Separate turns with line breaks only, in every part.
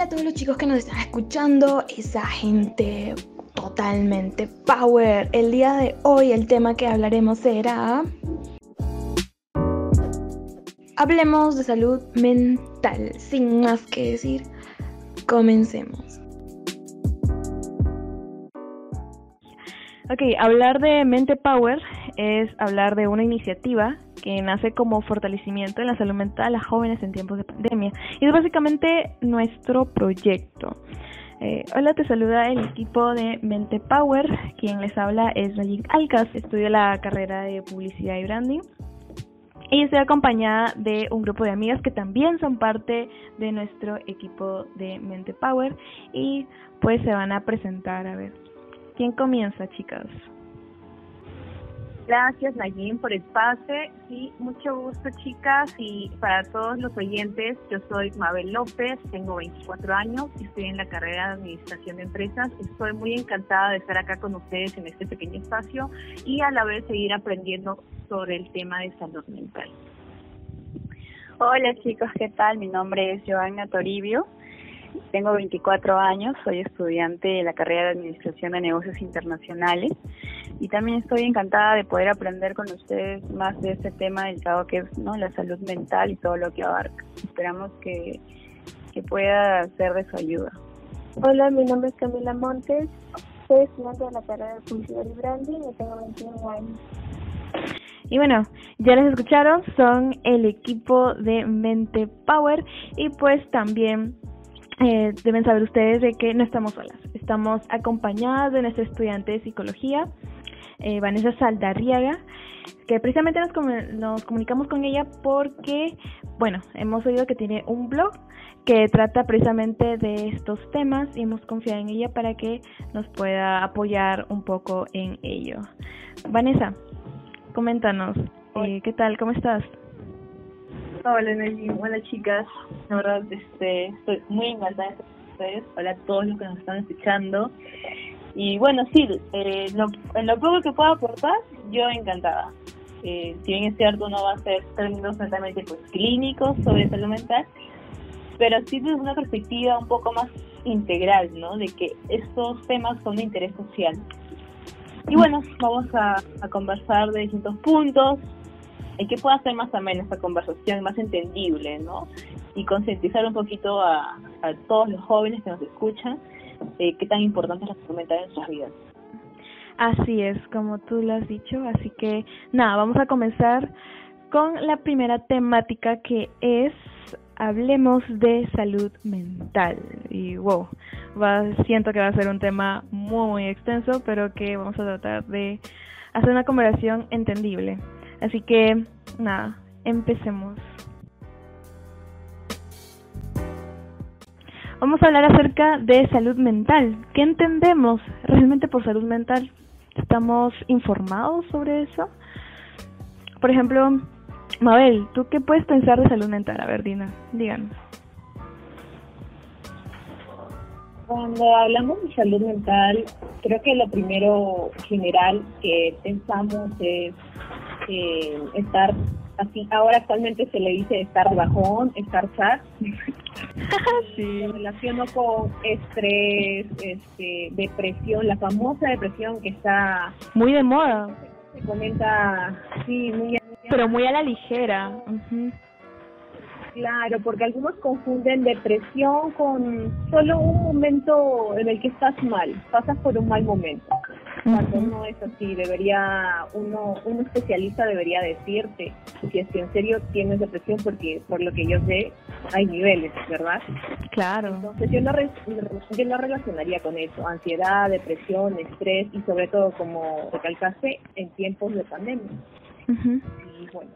Hola a todos los chicos que nos están escuchando, esa gente totalmente power. El día de hoy el tema que hablaremos será... Hablemos de salud mental. Sin más que decir, comencemos. Ok, hablar de mente power es hablar de una iniciativa que nace como fortalecimiento en la salud mental a jóvenes en tiempos de pandemia. Y es básicamente nuestro proyecto. Eh, hola, te saluda el equipo de Mente Power. Quien les habla es Rayin Alcas. Estudio la carrera de publicidad y branding. Y estoy acompañada de un grupo de amigas que también son parte de nuestro equipo de Mente Power. Y pues se van a presentar. A ver, ¿quién comienza, chicas?
Gracias, Nayin, por el pase. Sí, mucho gusto, chicas. Y para todos los oyentes, yo soy Mabel López, tengo 24 años estoy en la carrera de Administración de Empresas. Estoy muy encantada de estar acá con ustedes en este pequeño espacio y a la vez seguir aprendiendo sobre el tema de salud mental.
Hola, chicos, ¿qué tal? Mi nombre es Joana Toribio. Tengo 24 años, soy estudiante de la carrera de Administración de Negocios Internacionales y también estoy encantada de poder aprender con ustedes más de este tema delicado que es ¿no? la salud mental y todo lo que abarca. Esperamos que, que pueda ser de su ayuda.
Hola, mi nombre es Camila Montes, soy estudiante de la carrera de Publicidad y Branding y tengo 21 años.
Y bueno, ya les escucharon, son el equipo de Mente Power y pues también eh, deben saber ustedes de que no estamos solas, estamos acompañadas de nuestra estudiante de psicología, eh, Vanessa Saldarriaga, que precisamente nos, nos comunicamos con ella porque, bueno, hemos oído que tiene un blog que trata precisamente de estos temas y hemos confiado en ella para que nos pueda apoyar un poco en ello. Vanessa, coméntanos, eh, ¿qué tal? ¿Cómo estás?
Hola Nelly, hola chicas, la verdad este, estoy muy encantada de estar con ustedes, hola a todos los que nos están escuchando. Y bueno, sí, eh, en lo poco que puedo aportar, yo encantada. Eh, si bien es cierto, no va a ser términos netamente pues, clínicos sobre salud mental, pero sí desde una perspectiva un poco más integral, ¿no? De que estos temas son de interés social. Y bueno, vamos a conversar de distintos puntos, y que pueda ser más amena esta conversación, más entendible, ¿no? Y concientizar un poquito a, todos los jóvenes que nos escuchan eh, qué tan importante es la salud mental en nuestras vidas.
Así es, como tú lo has dicho, así que nada, vamos a comenzar con la primera temática que es hablemos de salud mental. Y wow, va, siento que va a ser un tema muy, muy extenso, pero que vamos a tratar de hacer una conversación entendible. Así que, nada, empecemos. Vamos a hablar acerca de salud mental. ¿Qué entendemos realmente por salud mental? ¿Estamos informados sobre eso? Por ejemplo, Mabel, ¿tú qué puedes pensar de salud mental? A ver, Dina, díganos.
Cuando hablamos de salud mental, creo que lo primero general que pensamos es eh, estar así, ahora actualmente se le dice estar bajón, estar sad. sí. relaciono con estrés, este, depresión, la famosa depresión que está
muy de moda.
Se comenta, sí, muy
pero muy a la ligera.
Claro, porque algunos confunden depresión con solo un momento en el que estás mal, pasas por un mal momento. Cuando no es así, debería uno, un especialista debería decirte si es que en serio tienes depresión, porque por lo que yo sé hay niveles, ¿verdad?
Claro.
Entonces yo no, yo no relacionaría con eso, ansiedad, depresión, estrés y sobre todo como recalcaste en tiempos de pandemia. Y bueno,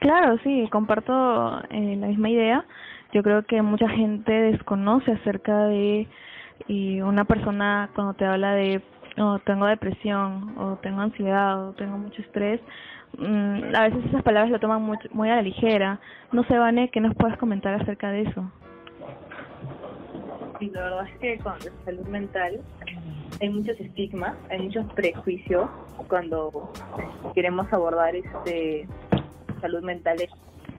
Claro, sí, comparto eh, la misma idea. Yo creo que mucha gente desconoce acerca de y una persona cuando te habla de oh, tengo depresión o tengo ansiedad o tengo mucho estrés, mm, a veces esas palabras lo toman muy, muy a la ligera. No sé, Vane, ¿qué nos puedes comentar acerca de eso?
Sí, la verdad es que con la salud mental hay muchos estigmas, hay muchos prejuicios cuando queremos abordar este salud mental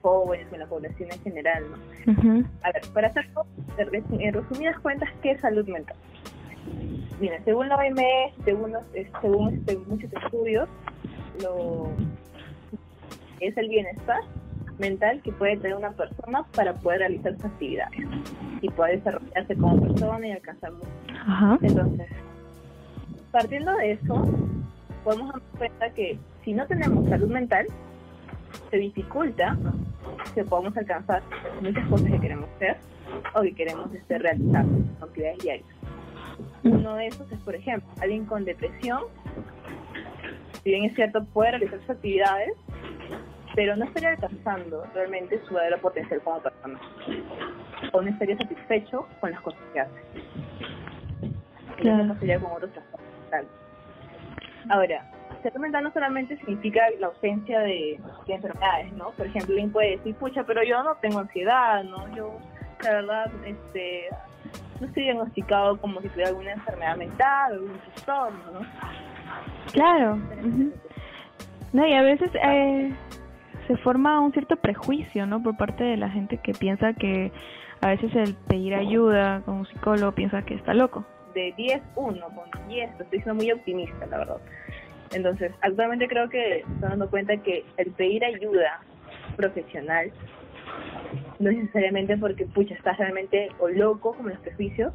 jóvenes o en la población en general, ¿no? A ver, para hacerlo, en resumidas cuentas, ¿qué es salud mental? Mira, según la OMS, según, según este, muchos estudios, lo es el bienestar mental que puede tener una persona para poder realizar sus actividades y poder desarrollarse como persona y alcanzar mucho. Entonces, partiendo de eso, podemos dar cuenta que si no tenemos salud mental, se dificulta que podamos alcanzar muchas cosas que queremos hacer o que queremos este, realizar actividades diarias. Uno de esos es, por ejemplo, alguien con depresión, si bien es cierto, puede realizar sus actividades, pero no estaría alcanzando realmente su verdadero potencial como persona. O no estaría satisfecho con las cosas que hace. Claro. sería con otros trastornos Ahora, salud mental no solamente significa la ausencia de, enfermedades, ¿no? Por ejemplo, alguien puede decir, pucha, pero yo no tengo ansiedad, ¿no? Yo, la verdad, este, no estoy diagnosticado como si tuviera alguna enfermedad mental o algún trastorno, ¿no?
Claro. No, y a veces eh, se forma un cierto prejuicio, ¿no? Por parte de la gente que piensa que a veces el pedir ayuda con un psicólogo piensa que está loco.
De 10, 1, con 10, estoy siendo muy optimista, la verdad. Entonces, actualmente creo que estoy dando cuenta que el pedir ayuda profesional no necesariamente porque, pucha, estás realmente o loco, como los prejuicios,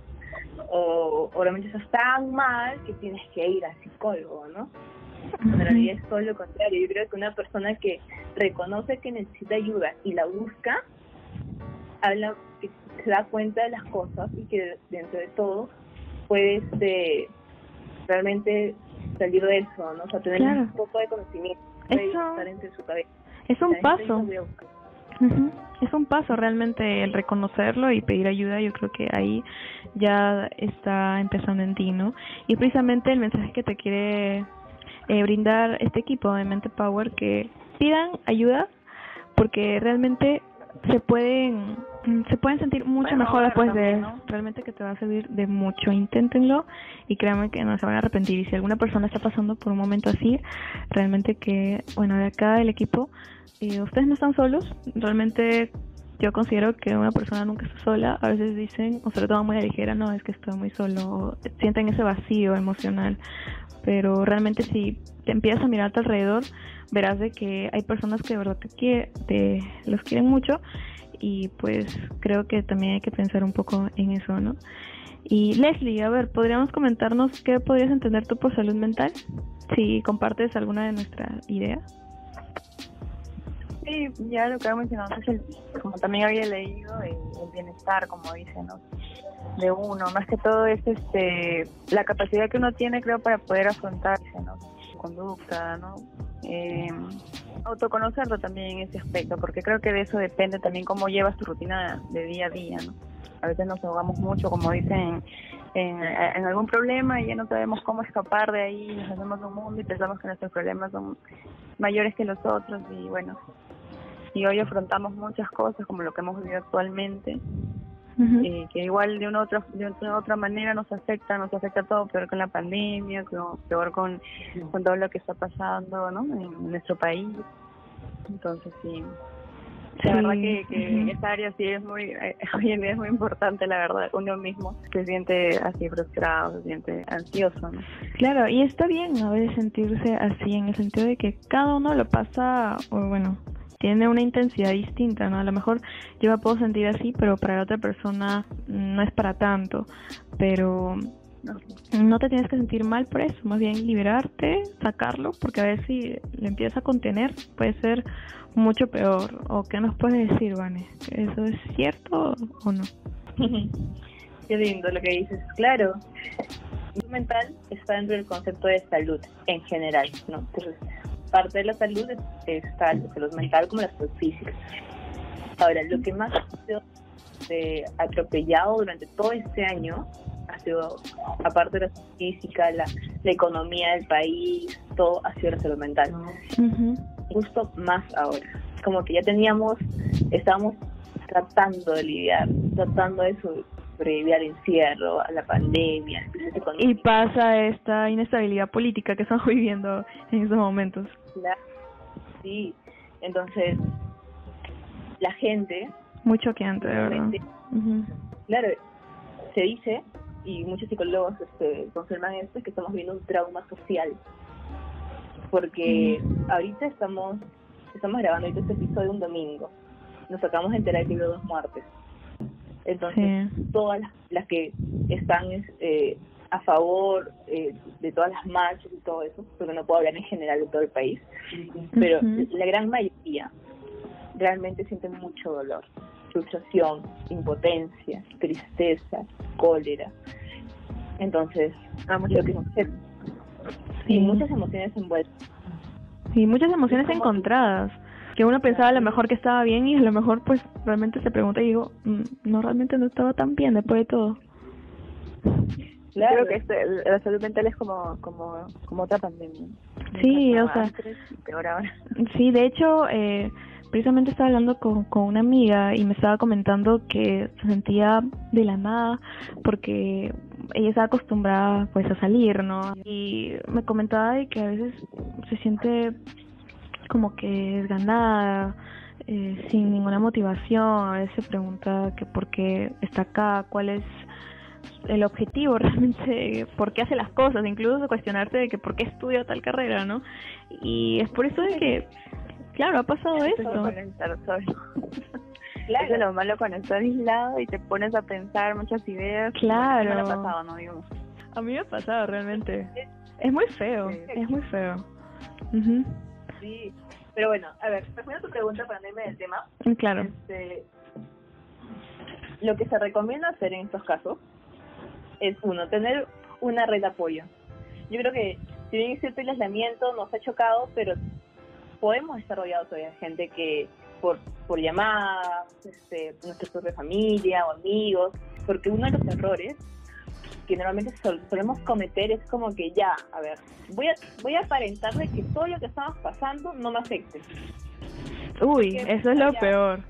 o, o realmente estás tan mal que tienes que ir al psicólogo, ¿no? En realidad es todo lo contrario. Yo creo que una persona que reconoce que necesita ayuda y la busca, habla, que se da cuenta de las cosas y que dentro de todo puede este, realmente salir de eso, ¿no? O sea, tener un poco de conocimiento, estar entre su cabeza.
Es un paso. Es un paso realmente el reconocerlo y pedir ayuda. Yo creo que ahí ya está empezando en ti, ¿no? Y precisamente el mensaje que te quiere eh, brindar este equipo de Mente Power que pidan ayuda porque realmente se pueden se pueden sentir mucho mejor después de realmente que te va a servir de mucho inténtenlo y créanme que no se van a arrepentir y si alguna persona está pasando por un momento así realmente que bueno de acá del equipo eh, ustedes no están solos realmente yo considero que una persona nunca está sola. A veces dicen, o se lo toman muy a ligera, no, es que estoy muy solo. sienten ese vacío emocional pero realmente si te empiezas a mirar a tu alrededor, verás de que hay personas que de verdad te, quiere, te los quieren mucho y pues creo que también hay que pensar un poco en eso, ¿no? Y Leslie, a ver, ¿podríamos comentarnos qué podrías entender tú por salud mental? Si compartes alguna de nuestras ideas.
Sí, ya lo que he mencionado es el, como también había leído, el, bienestar, como dice, ¿no? De uno, más que todo es este la capacidad que uno tiene, creo, para poder afrontarse, ¿no? Conducta, ¿no? Eh, autoconocerlo también en ese aspecto, porque creo que de eso depende también cómo llevas tu rutina de día a día, ¿no? A veces nos ahogamos mucho, como dicen, en, en, algún problema y ya no sabemos cómo escapar de ahí, nos hacemos un mundo y pensamos que nuestros problemas son mayores que los otros y bueno, y hoy afrontamos muchas cosas como lo que hemos vivido actualmente eh, que igual de una otra de otra manera nos afecta nos afecta todo peor con la pandemia peor con, con todo lo que está pasando ¿no? en nuestro país. Entonces sí. La verdad que, que esa área sí es muy, eh, hoy en día es muy importante, la verdad, uno mismo se siente así frustrado, se siente ansioso, ¿no?
Claro, y está bien a veces sentirse así, en el sentido de que cada uno lo pasa, o bueno, tiene una intensidad distinta, ¿no? A lo mejor yo me puedo sentir así, pero para la otra persona no es para tanto, pero no te tienes que sentir mal por eso, más bien liberarte, sacarlo, porque a ver si le empieza a contener puede ser mucho peor. ¿O qué nos puedes decir, Vane? ¿Eso es cierto o no?
qué lindo lo que dices. Claro, mental está dentro del concepto de salud en general, ¿no? Entonces, parte de la salud está la salud mental como la salud física. Ahora, lo que más ha sido eh, atropellado durante todo este año ha sido, aparte de la salud física, la, economía del país, todo ha sido la salud mental. Justo más ahora. Como que ya teníamos, estábamos tratando de lidiar, tratando de sobrevivir al encierro, a la pandemia,
y pasa esta inestabilidad política que estamos viviendo en estos momentos.
Sí, entonces la gente...
Muy choqueante, de verdad.
Claro, se dice, y muchos psicólogos este, confirman esto, que estamos viendo un trauma social. Porque ahorita estamos estamos grabando este episodio un domingo. Nos acabamos de enterar que hubo dos muertes. Entonces, todas las, que están eh, a favor eh, de todas las marchas y todo eso, porque no puedo hablar en general de todo el país, pero la gran mayoría realmente sienten mucho dolor, frustración, impotencia, tristeza, cólera. Entonces, ah, mucho que sí, muchas emociones envueltas.
Sí, muchas emociones encontradas que uno pensaba a lo mejor que estaba bien y a lo mejor pues realmente se pregunta y digo, mm, no, realmente no estaba tan bien después de todo.
Claro. Creo que este, la salud mental es como, como, como otra pandemia.
Sí, o sea, sí, de hecho, eh, precisamente estaba hablando con, con una amiga y me estaba comentando que se sentía de la nada porque ella está acostumbrada pues a salir, ¿no? Y me comentaba de que a veces se siente como que desganada, eh, sin ninguna motivación, a veces se pregunta que por qué está acá, cuál es el objetivo realmente, por qué hace las cosas, incluso cuestionarse de que por qué estudia tal carrera, ¿no? Y es por eso de que, claro, ha pasado eso.
Claro. Eso es lo malo cuando estás aislado y te pones a pensar muchas ideas.
Claro.
Me ha pasado, ¿no?
A mí me ha pasado realmente. Es muy feo, es muy feo.
Sí, pero bueno, a ver, respondiendo a tu pregunta para irme del tema.
Mm, claro.
Este, lo que se recomienda hacer en estos casos es, uno, tener una red de apoyo. Yo creo que, si bien es cierto el aislamiento nos ha chocado, pero podemos estar rodeados de gente que por, por llamadas, este, nuestra propia familia o amigos, porque uno de los errores que normalmente solemos cometer es como que ya, a ver, voy a, voy a aparentar de que todo lo que estamos pasando no me afecte.
Uy, eso es lo peor.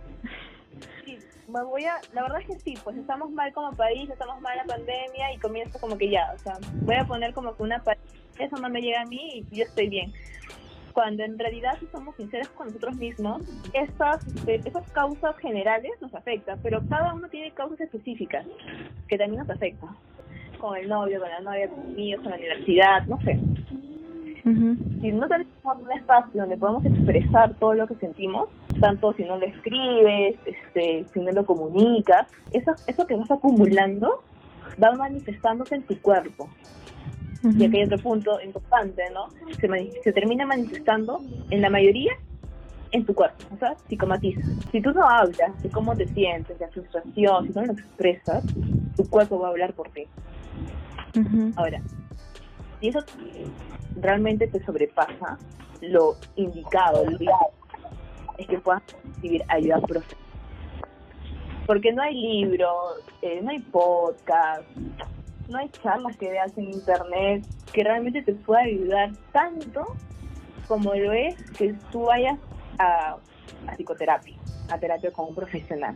Sí, voy a, la verdad es que sí, pues estamos mal como país, estamos mal la pandemia y comienzo como que ya, o sea, voy a poner como que una eso no me llega a mí y yo estoy bien cuando en realidad si somos sinceros con nosotros mismos, estas, eh, esas causas generales nos afectan, pero cada uno tiene causas específicas que también nos afectan. Con el novio, con la novia, con amigos, con la universidad, no sé. Si no tenemos un espacio donde podemos expresar todo lo que sentimos, tanto si no lo escribes, este, si no lo comunicas, eso, eso que vas acumulando va manifestándose en tu cuerpo. Y aquí hay otro punto importante, ¿no? Se, se termina manifestando en la mayoría en tu cuerpo, o sea, psicomatiza. Si tú no hablas de cómo te sientes, de frustración, si no lo expresas, tu cuerpo va a hablar por ti. Ahora, si eso realmente te sobrepasa, lo indicado, lo ideal, es que puedas recibir ayuda profesional. Porque no hay libros, eh, no hay podcast, no hay charlas que veas en internet que realmente te pueda ayudar tanto como lo es que tú vayas a, psicoterapia, a terapia con un profesional,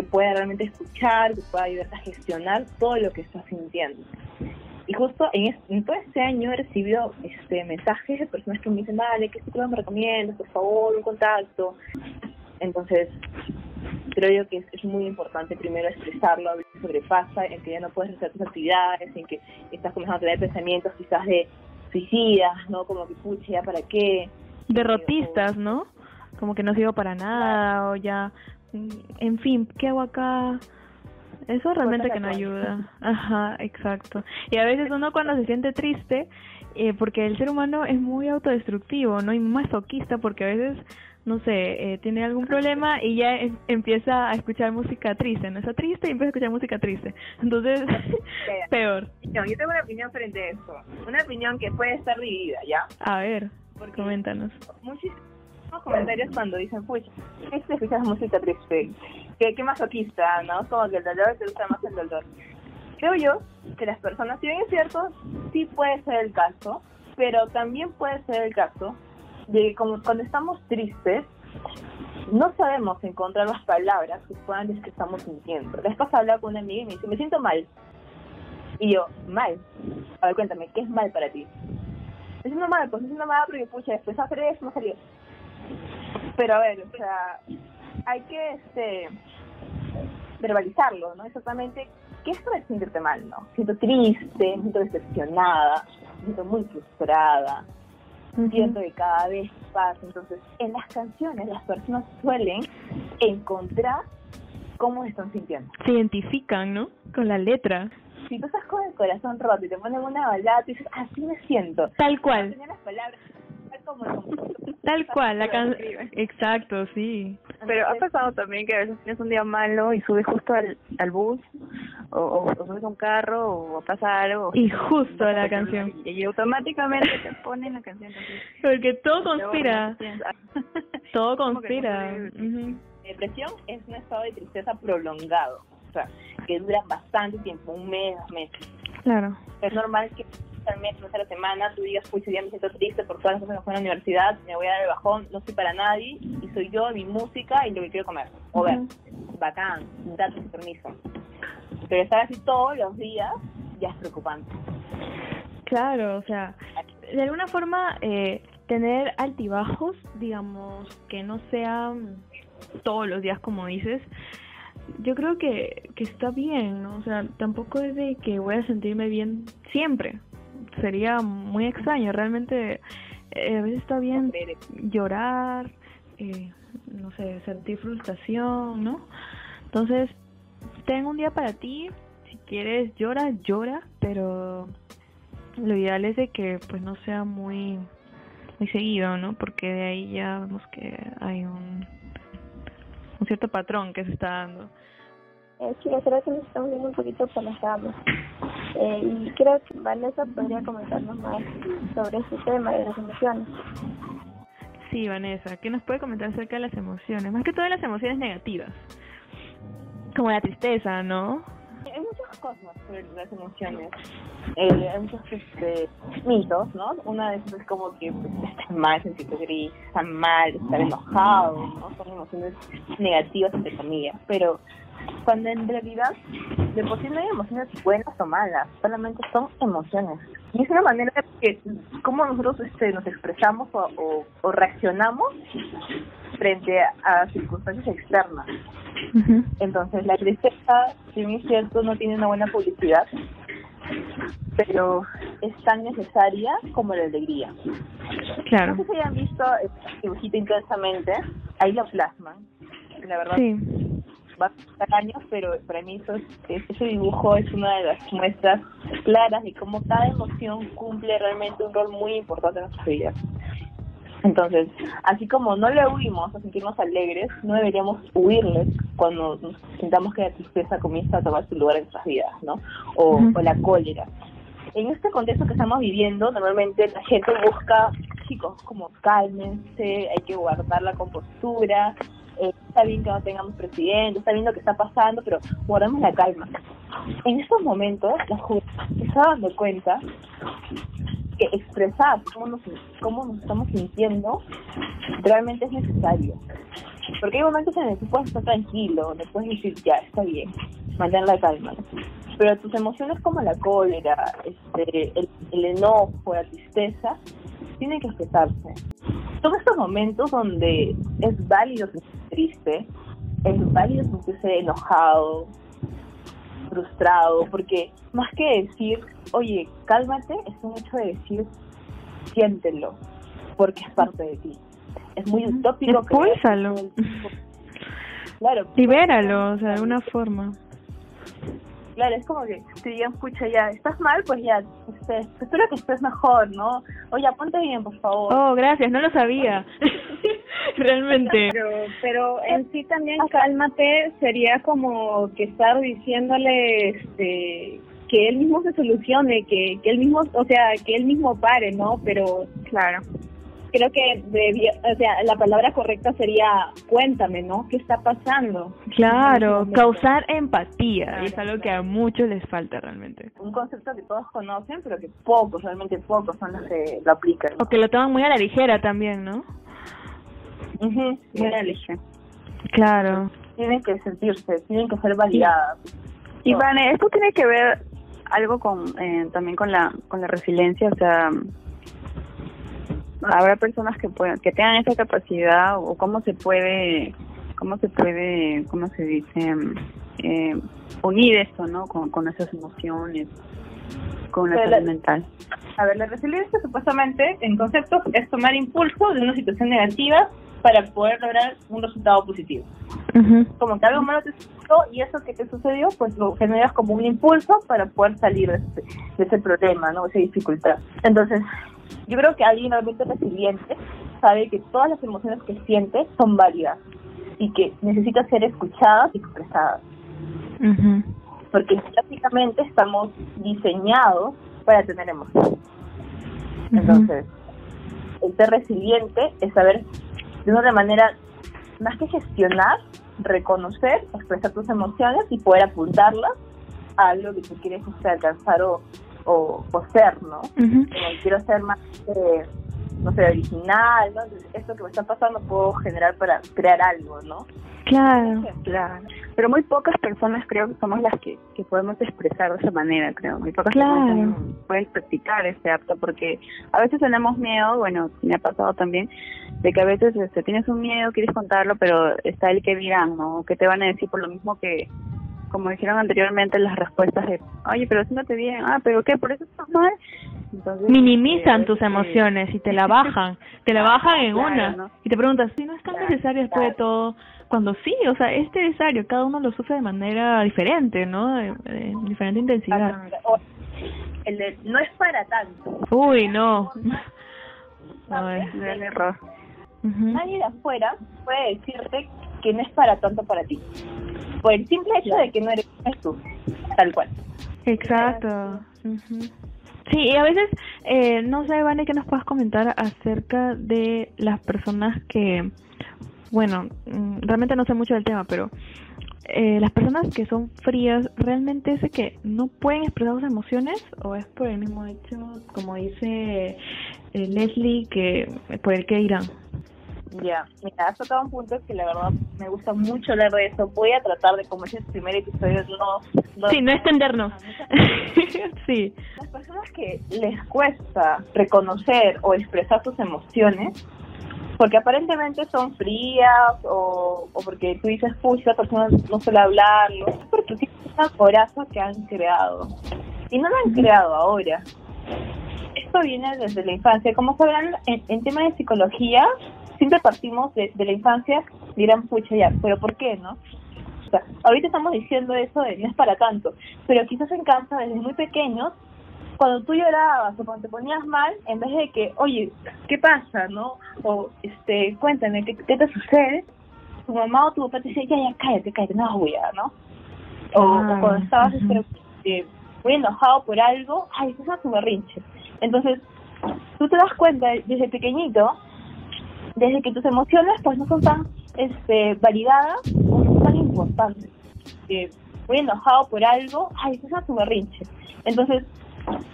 que pueda realmente escuchar, que pueda ayudarte a gestionar todo lo que estás sintiendo. Y justo en, todo este año he recibido este mensajes de personas que me dicen, vale, ¿qué psicólogo me recomiendas? Por favor, un contacto. Entonces, creo yo que es, muy importante primero expresarlo, sobrepasa, en que ya no puedes hacer tus actividades, en que estás comenzando a tener pensamientos quizás de suicidas, ¿no? Como que, pucha, ¿ya para qué?
Derrotistas, ¿no? Como que no sirvo para nada, o ya, en fin, ¿qué hago acá? Eso realmente que no ayuda. Ajá, exacto. Y a veces uno cuando se siente triste, eh, porque el ser humano es muy autodestructivo, ¿no? Y masoquista, porque a veces no sé, eh, tiene algún problema y ya em, empieza a escuchar música triste, no está triste y empieza a escuchar música triste. Entonces, peor.
yo tengo una opinión frente a eso, una opinión que puede estar dividida, ¿ya?
A ver, coméntanos.
Comentarios cuando dicen, pucha, es que escuchas música triste, ¿Qué, qué masoquista, ¿no? Como que el dolor te gusta más el dolor. Creo yo que las personas, si bien es cierto, sí puede ser el caso, pero también puede ser el caso de como cuando estamos tristes, no sabemos encontrar las palabras que puedan decir que estamos sintiendo. La vez pasada hablaba con una amiga y me dice, me siento mal. Y yo, mal. A ver, cuéntame, ¿qué es mal para ti? Me siento mal, pues me siento mal porque, pucha, después hacer eso no salió. Pero a ver, o sea, hay que este verbalizarlo, ¿no? Exactamente qué es para sentirte mal, ¿no? Siento triste, siento decepcionada, siento muy frustrada, siento que cada vez pasa. Entonces, en las canciones las personas suelen encontrar cómo se están sintiendo.
Se identifican, ¿no? Con la letra.
Si tú estás con el corazón roto y te ponen una balada, tú dices, así me siento.
Tal cual.
Las palabras, tal como,
Tal cual, la canción. Exacto, sí.
Pero ha pasado también que a veces tienes un día malo y subes justo al, al bus o, o, o subes a un carro o pasa algo.
Y justo la canción.
Y, automáticamente te ponen la canción.
Porque todo conspira. Todo conspira.
Depresión es un estado de tristeza prolongado, o sea, que dura bastante tiempo, un mes, dos meses.
Claro.
Es normal que al mes, no a la semana, tú digas, pues, día me siento triste por todas las cosas que fue en la universidad, me voy a dar el bajón, no soy para nadie, y soy yo, mi música y lo que quiero comer. O ver, bacán, date permiso. Pero estar así todos los días ya es preocupante.
Claro, o sea, de alguna forma eh, tener altibajos, digamos, que no sean todos los días como dices, yo creo que, que está bien, ¿no? O sea, tampoco es de que voy a sentirme bien siempre. Sería muy extraño, realmente eh, a veces está bien llorar, eh, no sé, sentir frustración, ¿no? Entonces, tengo un día para ti, si quieres llora, llora, pero lo ideal es de que pues no sea muy muy seguido, ¿no? Porque de ahí ya vemos que hay un un cierto patrón que se está dando.
Eh, chicas, creo que nos estamos viendo un poquito por las ramas. Eh, y creo que Vanessa podría comentarnos más sobre este tema de las emociones.
Sí, Vanessa, ¿qué nos puede comentar acerca de las emociones? Más que todas las emociones negativas, como la tristeza, ¿no?
Hay muchas cosas sobre las emociones. Eh, hay muchos este, mitos, ¿no? Una de esas es como que pues, estás mal, sentirte gris, estar mal, estar enojado, ¿no? Son emociones negativas, entre comillas. Pero cuando en realidad de por sí no hay emociones buenas o malas, solamente son emociones. Y es una manera de que cómo nosotros este, nos expresamos o, o, o reaccionamos frente a circunstancias externas. Entonces, la tristeza, si bien es cierto, no tiene una buena publicidad, pero es tan necesaria como la alegría.
Claro.
No sé si hayan visto el dibujito intensamente, ahí lo plasman. La verdad,
Sí.
Va a pasar años, pero para mí eso es- ese dibujo es una de las muestras claras de cómo cada emoción cumple realmente un rol muy importante en nuestras vidas. Entonces, así como no le huimos a sentirnos alegres, no deberíamos huirles cuando nos sintamos que la tristeza comienza a tomar su lugar en nuestras vidas, ¿no? O, o la cólera. En este contexto que estamos viviendo, normalmente la gente busca, chicos, como cálmense, hay que guardar la compostura, eh, está bien que no tengamos presidente, está bien lo que está pasando, pero guardemos la calma. En estos momentos, la juventud está dando cuenta que expresar cómo nos, cómo nos estamos sintiendo realmente es necesario. Porque hay momentos en los que puedes estar tranquilo, donde puedes decir, ya, está bien, mantén la calma. Pero tus emociones como la cólera, este, el, el enojo, la tristeza, tienen que expresarse. Son estos momentos donde es válido triste, es válido sentirse enojado, frustrado, porque más que decir, oye, cálmate, es un hecho de decir, siéntelo, porque es parte de ti. Es muy utópico.
Expúlsalo.
Claro,
Libéralo, o sea, de alguna forma.
claro, es como que si ya escucha ya, estás mal, pues ya, este, espero que estés mejor, ¿no? Oye, ponte bien, por favor.
Oh, gracias, no lo sabía. Realmente.
Pero, pero en sí también cálmate sería como que estar diciéndole este que él mismo se solucione, que, que él mismo, o sea, que él mismo pare, ¿no? Pero
Claro.
creo que debía, o sea, la palabra correcta sería cuéntame, ¿no? ¿Qué está pasando?
Claro, causar empatía. Y es algo que a muchos les falta realmente.
Un concepto que todos conocen, pero que pocos, realmente pocos son los que lo aplican.
O que lo toman muy a la ligera también, ¿no?
Ujú,
Buena elección.
Claro.
Tienen que sentirse, tienen que ser validadas.
Y Vane, esto tiene que ver algo con eh, también con la con la resiliencia, o sea, habrá personas que puedan que tengan esa capacidad o cómo se puede cómo se puede, cómo se dice, eh, unir esto, ¿no? Con, con nuestras emociones, con la salud mental.
A ver, la resiliencia supuestamente, en conceptos, es tomar impulso de una situación negativa para poder lograr un resultado positivo. Como que algo malo te sucedió y eso que te sucedió, pues lo generas como un impulso para poder salir de ese, de ese problema, ¿no? esa dificultad. Entonces, yo creo que alguien realmente resiliente sabe que todas las emociones que siente son válidas y que necesitan ser escuchadas y expresadas. Porque prácticamente estamos diseñados para tener emociones. Entonces, el ser resiliente es saber de una manera, más que gestionar, reconocer, expresar tus emociones y poder apuntarlas a algo que tú quieres este, alcanzar o, o, ser, ¿no? quiero ser más, eh, no sé, original, ¿no? esto que me está pasando puedo generar para crear algo, ¿no?
Claro.
Claro. Pero muy pocas personas creo que somos las que, que podemos expresar de esa manera, creo. Muy pocas personas pueden practicar ese acto porque a veces tenemos miedo, bueno, me ha pasado también, de que a veces este, tienes un miedo, quieres contarlo, pero está el que dirán, ¿no? Que te van a decir por lo mismo que, como dijeron anteriormente, las respuestas de, oye, pero siéntate bien, ah, pero ¿qué? ¿Por eso estás mal?
Minimizan eh, tus emociones y te la bajan, te la bajan en una. Y te preguntas, si no es tan necesario después de todo, cuando sí, o sea, es necesario, cada uno lo sufre de manera diferente, ¿no? De, diferente intensidad.
El de, no es para tanto.
Uy, no.
Ay, el error. Nadie de afuera puede decirte que no es para tanto para ti. Por el simple hecho de que no eres tú, tal cual.
Exacto. Sí, y a veces, eh, no sé, Vane, que nos puedas comentar acerca de las personas que, bueno, mm, realmente no sé mucho del tema, pero eh, las personas que son frías, ¿realmente es que no pueden expresar sus emociones o es por el mismo hecho, como dice eh, Leslie, que por el que irán?
Ya, mira, has tocado un punto que la verdad me gusta mucho hablar de eso. Voy a tratar de, como es el primer episodio, no...
sí, no extendernos. sí.
Las personas que les cuesta reconocer o expresar sus emociones, porque aparentemente son frías o, o porque tú dices, pucha, esa persona no suele hablarlo, es porque tiene una coraza que han creado. Y no lo han creado ahora. Esto viene desde la infancia. Como sabrán, en, en tema de psicología, siempre partimos de, la infancia, dirán, pucha, ya, pero ¿por qué, no? O sea, ahorita estamos diciendo eso de no es para tanto, pero quizás en casa, desde muy pequeños, cuando tú llorabas o cuando te ponías mal, en vez de que, oye, ¿qué pasa, no? O, este, cuéntame, ¿qué, te sucede? Tu mamá o tu papá te decía, ya, ya, cállate, cállate, no voy a, ¿no? O, ah, cuando estabas este, muy enojado por algo, ay, eso es tu berrinche. Entonces, tú te das cuenta desde pequeñito desde que tus emociones pues no son tan este, validadas o no son tan importantes. Eh, muy enojado por algo, ay, eso es tu berrinche. Entonces,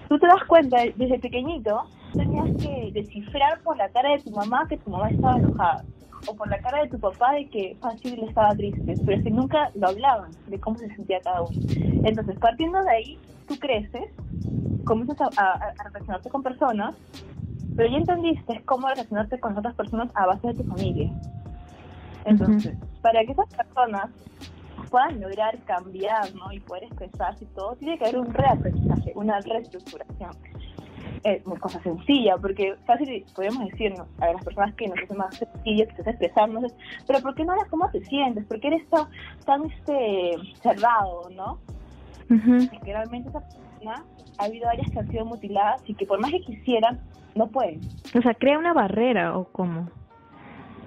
tú te das cuenta desde pequeñito, tenías que descifrar por la cara de tu mamá que tu mamá estaba enojada o por la cara de tu papá de que fácil estaba triste, pero si nunca lo hablaban de cómo se sentía cada uno. Entonces, partiendo de ahí, tú creces, comienzas a, a relacionarte con personas pero ya entendiste cómo relacionarte con otras personas a base de tu familia. Entonces, para que esas personas puedan lograr cambiar ¿no? y poder expresarse y todo, tiene que haber un reaprendizaje, una reestructuración. Es una cosa sencilla, porque fácil podemos decirnos a las personas que nos hacen más sencillas, que se expresarnos, pero ¿por qué no hablas cómo te sientes? ¿Por qué eres tan, tan este, cerrado, no? Es que realmente esa persona ha habido varias que han sido mutiladas y que por más que quisieran, no pueden.
O sea, crea una barrera o cómo?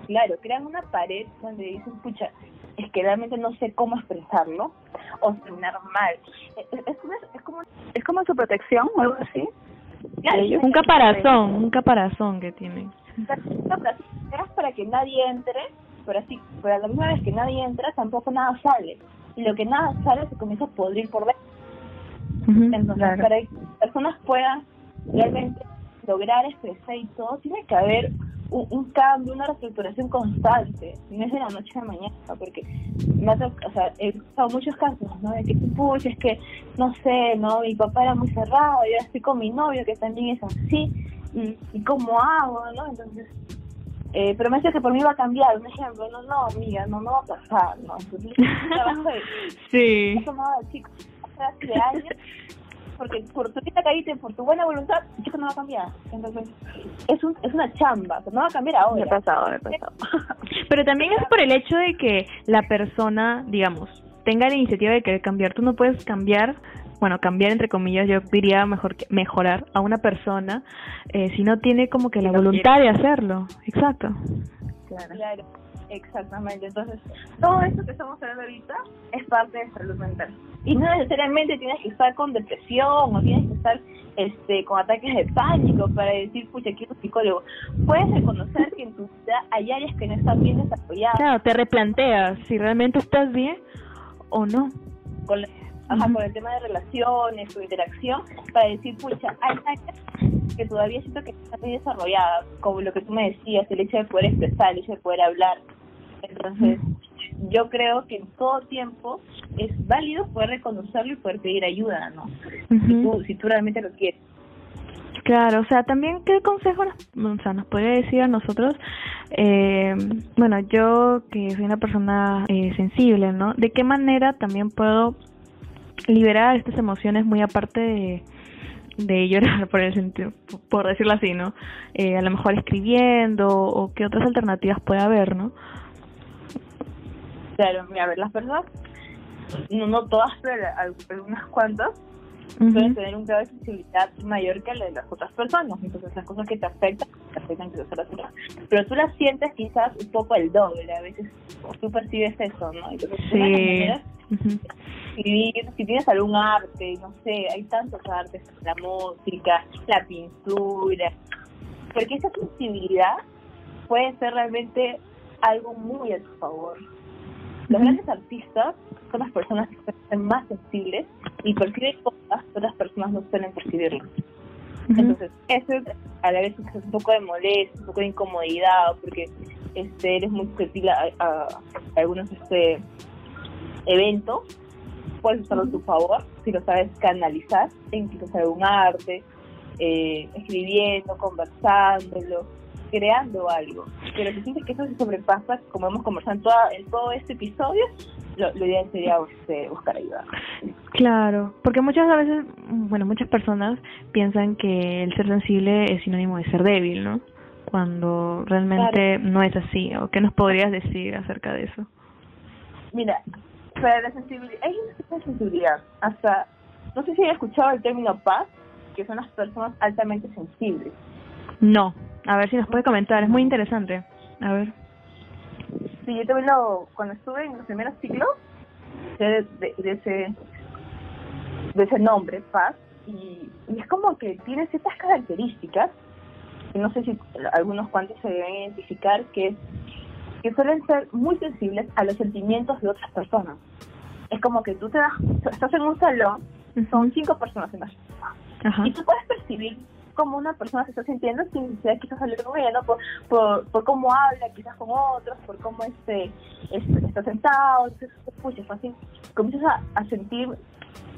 Claro, crean una pared donde dicen, pucha, es que realmente no sé cómo expresarlo o sonar mal. Es, es, como, es como su protección o algo así.
un caparazón, un caparazón que tienen.
Es para que nadie entre, pero así, pero a la misma vez que nadie entra, tampoco nada sale. Y lo que nada sale se comienza a podrir por dentro. Entonces, para que personas puedan realmente lograr expresar y todo, tiene que haber un, cambio, una reestructuración constante, no es de la noche a la mañana, porque me ha o sea, he escuchado muchos casos, ¿no? De que, pucha, es que, no sé, ¿no? Mi papá era muy cerrado, yo estoy con mi novio que también es así, y, y cómo hago, ¿no? Entonces, eh, pero me decía que por mí iba a cambiar, un ejemplo, no, no, amiga, no, no va a pasar, no, entonces, trabajo de,
sí.
tomado chicos hace años, porque por tu vida caíste, por tu buena voluntad, chico no va a cambiar, entonces, es, un, es una chamba, no va a cambiar ahora.
Me ha pasado, me ha pasado.
Pero también es por el hecho de que la persona, digamos, tenga la iniciativa de querer cambiar. Tú no puedes cambiar, bueno, cambiar entre comillas, yo diría mejor que mejorar a una persona eh, si no tiene como que la voluntad de hacerlo. Exacto.
Claro. claro. Exactamente. Entonces, todo esto que estamos hablando ahorita es parte de salud mental. Y no necesariamente tienes que estar con depresión o tienes que estar este con ataques de pánico para decir, pucha, quiero un psicólogo. Puedes reconocer que en tu vida hay áreas que no están bien desarrolladas.
Claro, te replanteas si realmente estás bien o no.
Con, ajá, con el tema de relaciones, tu interacción, para decir, pucha, hay áreas que todavía siento que están muy desarrolladas, como lo que tú me decías, el hecho de poder expresar, el hecho de poder hablar. Entonces, yo creo que en todo tiempo es válido poder reconocerlo y poder pedir ayuda, ¿no? si, tú, si tú realmente lo quieres.
Claro, o sea, también qué consejo nos, o sea, nos puede decir a nosotros, eh, bueno, yo que soy una persona eh, sensible, ¿no? ¿De qué manera también puedo liberar estas emociones muy aparte de, de llorar, por el sentido, por decirlo así, ¿no? Eh, a lo mejor escribiendo o qué otras alternativas puede haber, ¿no?
Claro, mira, a ver, las personas, no, no todas, pero algunas cuantas, pueden tener un grado de sensibilidad mayor que la de las otras personas. Entonces, las cosas que te afectan, te afectan que las otras. Pero tú las sientes quizás un poco el doble. A veces tú percibes eso, ¿no? Entonces, sí. escribir, si tienes algún arte, no sé, hay tantos artes, la música, la pintura. Porque esa sensibilidad puede ser realmente algo muy a tu favor. Los grandes artistas son las personas que son más sensibles y perciben cosas que otras personas no suelen percibirlo. Entonces, eso a la vez es un poco de molestia, un poco de incomodidad, porque este eres muy sensible a, algunos este eventos, puedes usarlo a tu favor si lo sabes canalizar en quizás algún arte, eh, escribiendo, conversándolo, creando algo. Pero si sientes que eso se sobrepasa, como hemos conversado en, toda, en todo este episodio, lo, lo ideal sería este, buscar ayuda.
Claro, porque muchas veces, bueno, muchas personas piensan que el ser sensible es sinónimo de ser débil, ¿no? Cuando realmente no es así. ¿O qué nos podrías decir acerca de eso?
Mira, para la sensibilidad, hay una sensibilidad. Hasta, no sé si he escuchado el término paz, que son las personas altamente sensibles.
No, a ver si nos puede comentar, es muy interesante. A ver.
Sí, yo también lo, cuando estuve en los primeros ciclos de, de, ese de ese nombre, Paz, y, es como que tiene ciertas características, que no sé si algunos cuantos se deben identificar, que que suelen ser muy sensibles a los sentimientos de otras personas. Es como que tú te das, estás en un salón, son cinco personas en la y tú puedes percibir como una persona se está sintiendo sin necesidad quizás hablar con ella, ¿no? Por, por, por, cómo habla quizás con otros, por cómo este, este está sentado, entonces escuchas fácil, comienzas a, a, sentir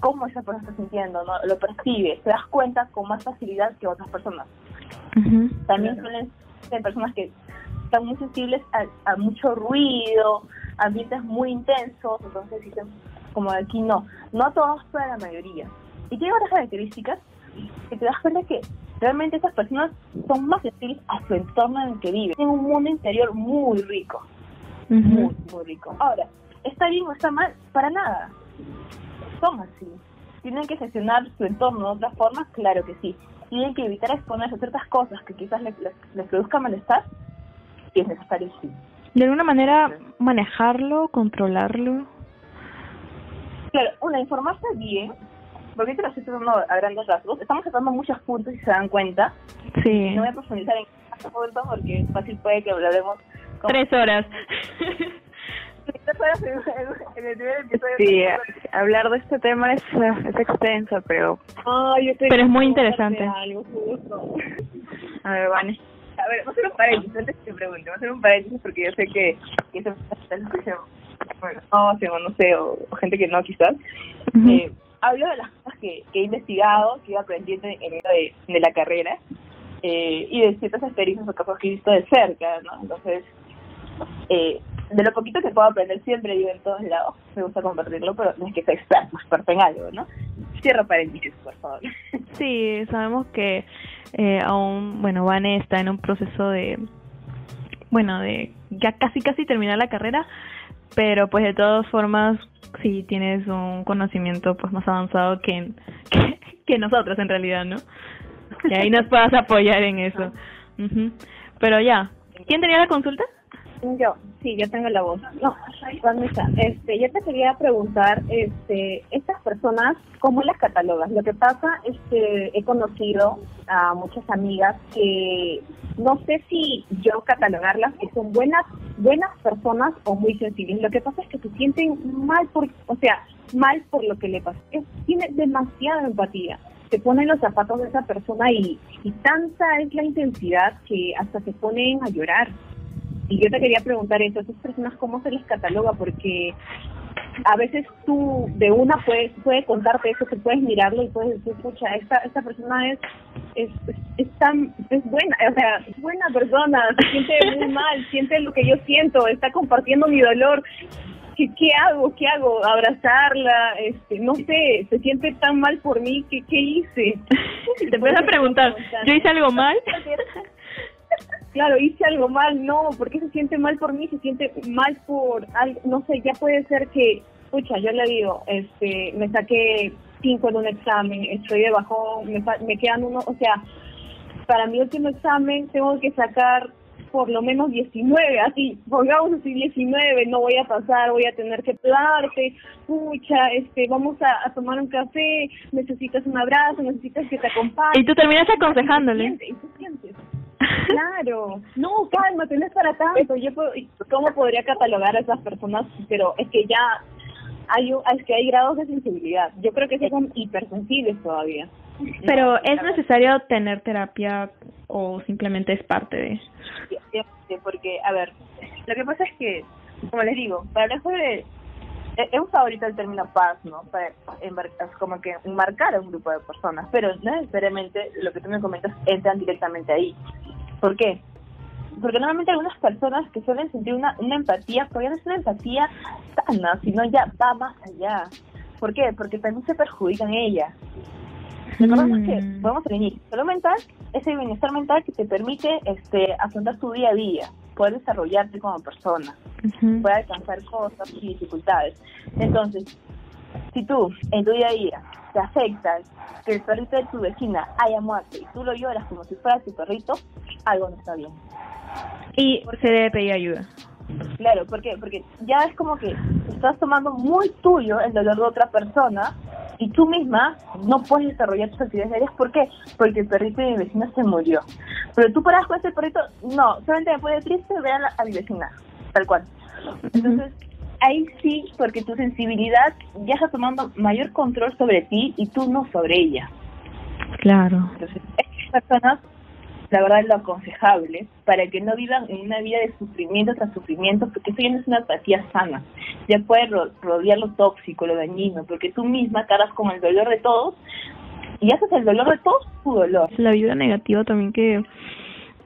cómo esa persona está sintiendo, ¿no? Lo percibes, te das cuenta con más facilidad que otras personas. También suelen ser personas que están muy sensibles a, a mucho ruido, ambientes muy intensos, entonces dicen, como aquí no, no todos, pero la mayoría. Y tiene otras características que te das cuenta que realmente esas personas son más sensibles a su entorno en el que viven. Tienen un mundo interior muy rico, muy, muy rico. Ahora, ¿está bien o está mal? Para nada. Son así. ¿Tienen que gestionar su entorno de otra forma? Claro que sí. ¿Tienen que evitar exponerse a ciertas cosas que quizás les, les, produzca malestar? Y es necesario sí.
¿De alguna manera manejarlo, controlarlo?
Claro, una, informarse bien, porque te lo estoy tratando a grandes rasgos. Estamos tratando muchos puntos y se dan cuenta.
Sí.
No voy a profundizar en este punto porque fácil puede que hablaremos.
Tres horas.
Tres horas en, el primer episodio.
Sí, hablar de este tema es, es extenso, pero.
pero es muy interesante.
A ver, Vane. A ver, vamos a hacer un paréntesis antes que te pregunte. Vamos a hacer un paréntesis porque yo sé que, que eso bueno, no, no sé, o, gente que no quizás. eh, hablo de las cosas que, he investigado, que iba aprendiendo en medio de, de, la carrera. eh, y de ciertas experiencias o casos que he visto de cerca, ¿no? Entonces, eh, de lo poquito que puedo aprender siempre, digo, en todos lados, me gusta compartirlo, pero no es que sea experto, experto en algo, ¿no? Cierro paréntesis, por favor.
Sí, sabemos que eh, aún, bueno, Vane está en un proceso de, bueno, de ya casi casi terminar la carrera, pero pues de todas formas sí tienes un conocimiento pues más avanzado que, que, que nosotros en realidad, ¿no? Y ahí nos puedas apoyar en eso. Ujú. Pero ya, ¿quién tenía la consulta?
Yo, sí, yo tengo la voz. No, Vanessa, este, yo te quería preguntar, este, estas personas, ¿cómo las catalogas? Lo que pasa es que he conocido a muchas amigas que no sé si yo catalogarlas que son buenas, buenas personas o muy sensibles. Lo que pasa es que se sienten mal por, o sea, mal por lo que le pasa. Tiene demasiada empatía. Se ponen los zapatos de esa persona y, y tanta es la intensidad que hasta se ponen a llorar. Y yo te quería preguntar eso, esas personas cómo se les cataloga, porque a veces tú de una puedes puede contarte eso, que puedes mirarlo y puedes decir, escucha, esta, esta persona es, es, es, es tan, es buena, o sea, es buena persona, se siente muy mal, siente lo que yo siento, está compartiendo mi dolor. ¿Qué, ¿Qué hago? ¿Qué hago? ¿Abrazarla? Este, no sé, se siente tan mal por mí, ¿qué, qué hice?
Te puedes preguntar, ¿yo hice algo mal?
Claro, hice algo mal, no, porque se siente mal por mí, se siente mal por algo, no sé, ya puede ser que, escucha, yo le digo, este, me saqué cinco en un examen, estoy de bajón, me, me quedan uno, o sea, para mi último examen tengo que sacar por lo menos 19, así, pongamos así 19, no voy a pasar, voy a tener que darte, pucha, este, vamos a, a tomar un café, necesitas un abrazo, necesitas que te acompañe.
Y tú terminas aconsejándole.
Y tú sientes, y tú sientes. Claro, no, cálmate, no es para tanto. Yo, puedo- ¿Cómo podría catalogar a esas personas? Pero es que ya hay, es que hay grados de sensibilidad. Yo creo que esos son hipersensibles todavía.
Pero ¿es necesario tener terapia o simplemente es parte de...?
Sí, sí, porque, a ver, lo que pasa es que, como les digo, para hablar sobre... He, he usado ahorita el término paz, ¿no? Para embarcar, como que enmarcar a un grupo de personas, pero no necesariamente lo que tú me comentas entran directamente ahí. ¿Por qué? Porque normalmente algunas personas que suelen sentir una, una empatía, ya no es una empatía sana, sino ya va más allá. ¿Por qué? Porque también se perjudican ellas. Recordemos
Mm.
que, vamos al inicio, salud mental es el bienestar mental que te permite este afrontar tu día a día, poder desarrollarte como persona,
Ujú.
poder alcanzar cosas y dificultades. Entonces, si tú en tu día a día te afectas que el perrito de tu vecina haya muerto y tú lo lloras como si fuera tu perrito, algo no está bien.
Y se debe pedir ayuda.
Claro, ¿por qué? Porque ya es como que estás tomando muy tuyo el dolor de otra persona y tú misma no puedes desarrollar tus actividades diarias. ¿Por qué? Porque el perrito de mi vecina se murió. Pero tú paras con ese perrito, no, solamente me pone triste ver a, la- a mi vecina, tal cual. Entonces, ahí sí, porque tu sensibilidad ya está tomando mayor control sobre ti y tú no sobre ella.
Claro.
Entonces, estas personas, la verdad, es lo aconsejable para que no vivan en una vida de sufrimiento tras sufrimiento, porque eso ya no es una apatía sana. Ya puede ro- rodear lo tóxico, lo dañino, porque tú misma cargas con el dolor de todos y haces el dolor de todos tu dolor.
La vida negativa también que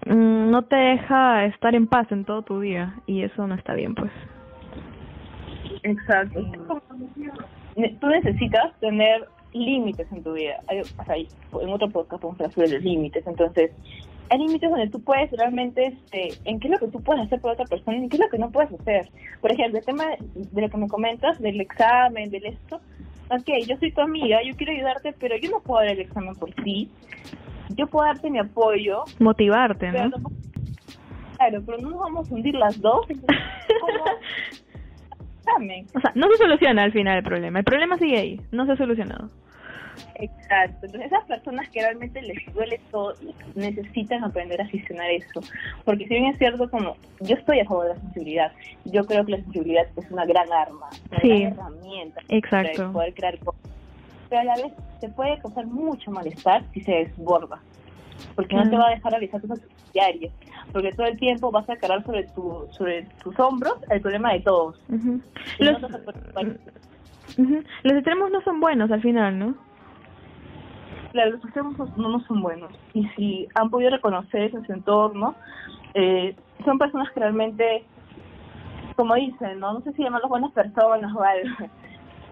mm, no te deja estar en paz en todo tu día y eso no está bien, pues.
Exacto. Tú necesitas tener límites en tu vida. Hay- o sea, hay- en otro podcast vamos a hablar sobre los límites. Entonces, hay límites donde tú puedes realmente, este, en qué es lo que tú puedes hacer por otra persona y qué es lo que no puedes hacer. Por ejemplo, el tema de lo que me comentas, del examen, del esto. Ok, yo soy tu amiga, yo quiero ayudarte, pero yo no puedo dar el examen por ti. Yo puedo darte mi apoyo,
Motivarte, ¿no?
Claro, pero no nos vamos a hundir las dos. Entonces,
o sea, no se soluciona al final el problema. El problema sigue ahí, no se ha solucionado.
Exacto. Entonces, esas personas que realmente les duele todo necesitan aprender a gestionar eso. Porque si bien es cierto, como yo estoy a favor de la sensibilidad, yo creo que la sensibilidad es una gran arma, una
Sí.
gran herramienta
Exacto.
para poder crear cosas. Pero a la vez te puede causar mucho malestar si se desborda. Porque no te va a dejar realizar tus actividades diarias. Porque todo el tiempo vas a cargar sobre, tu, sobre tus hombros el problema de todos. Y
Los,
no te preocupar.
ujú. Los extremos no son buenos al final, ¿no?
Claro, los extremos no, no son buenos. Y si han podido reconocer en su entorno, eh, son personas que realmente, como dicen, ¿no? No sé si llamarlos buenas personas o algo.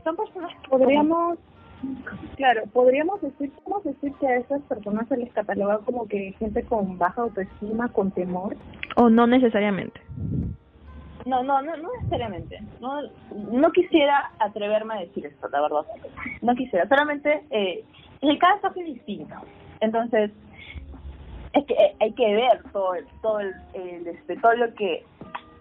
Son personas que
podríamos Claro, podríamos decir, ¿cómo decir que a esas personas se les cataloga como que gente con baja autoestima, con temor?
O no necesariamente.
No, no, no, no necesariamente. No, no quisiera atreverme a decir esto, la verdad. No quisiera. Solamente eh, el caso es distinto. Entonces, es que eh, hay que ver todo, todo, el, este, todo lo que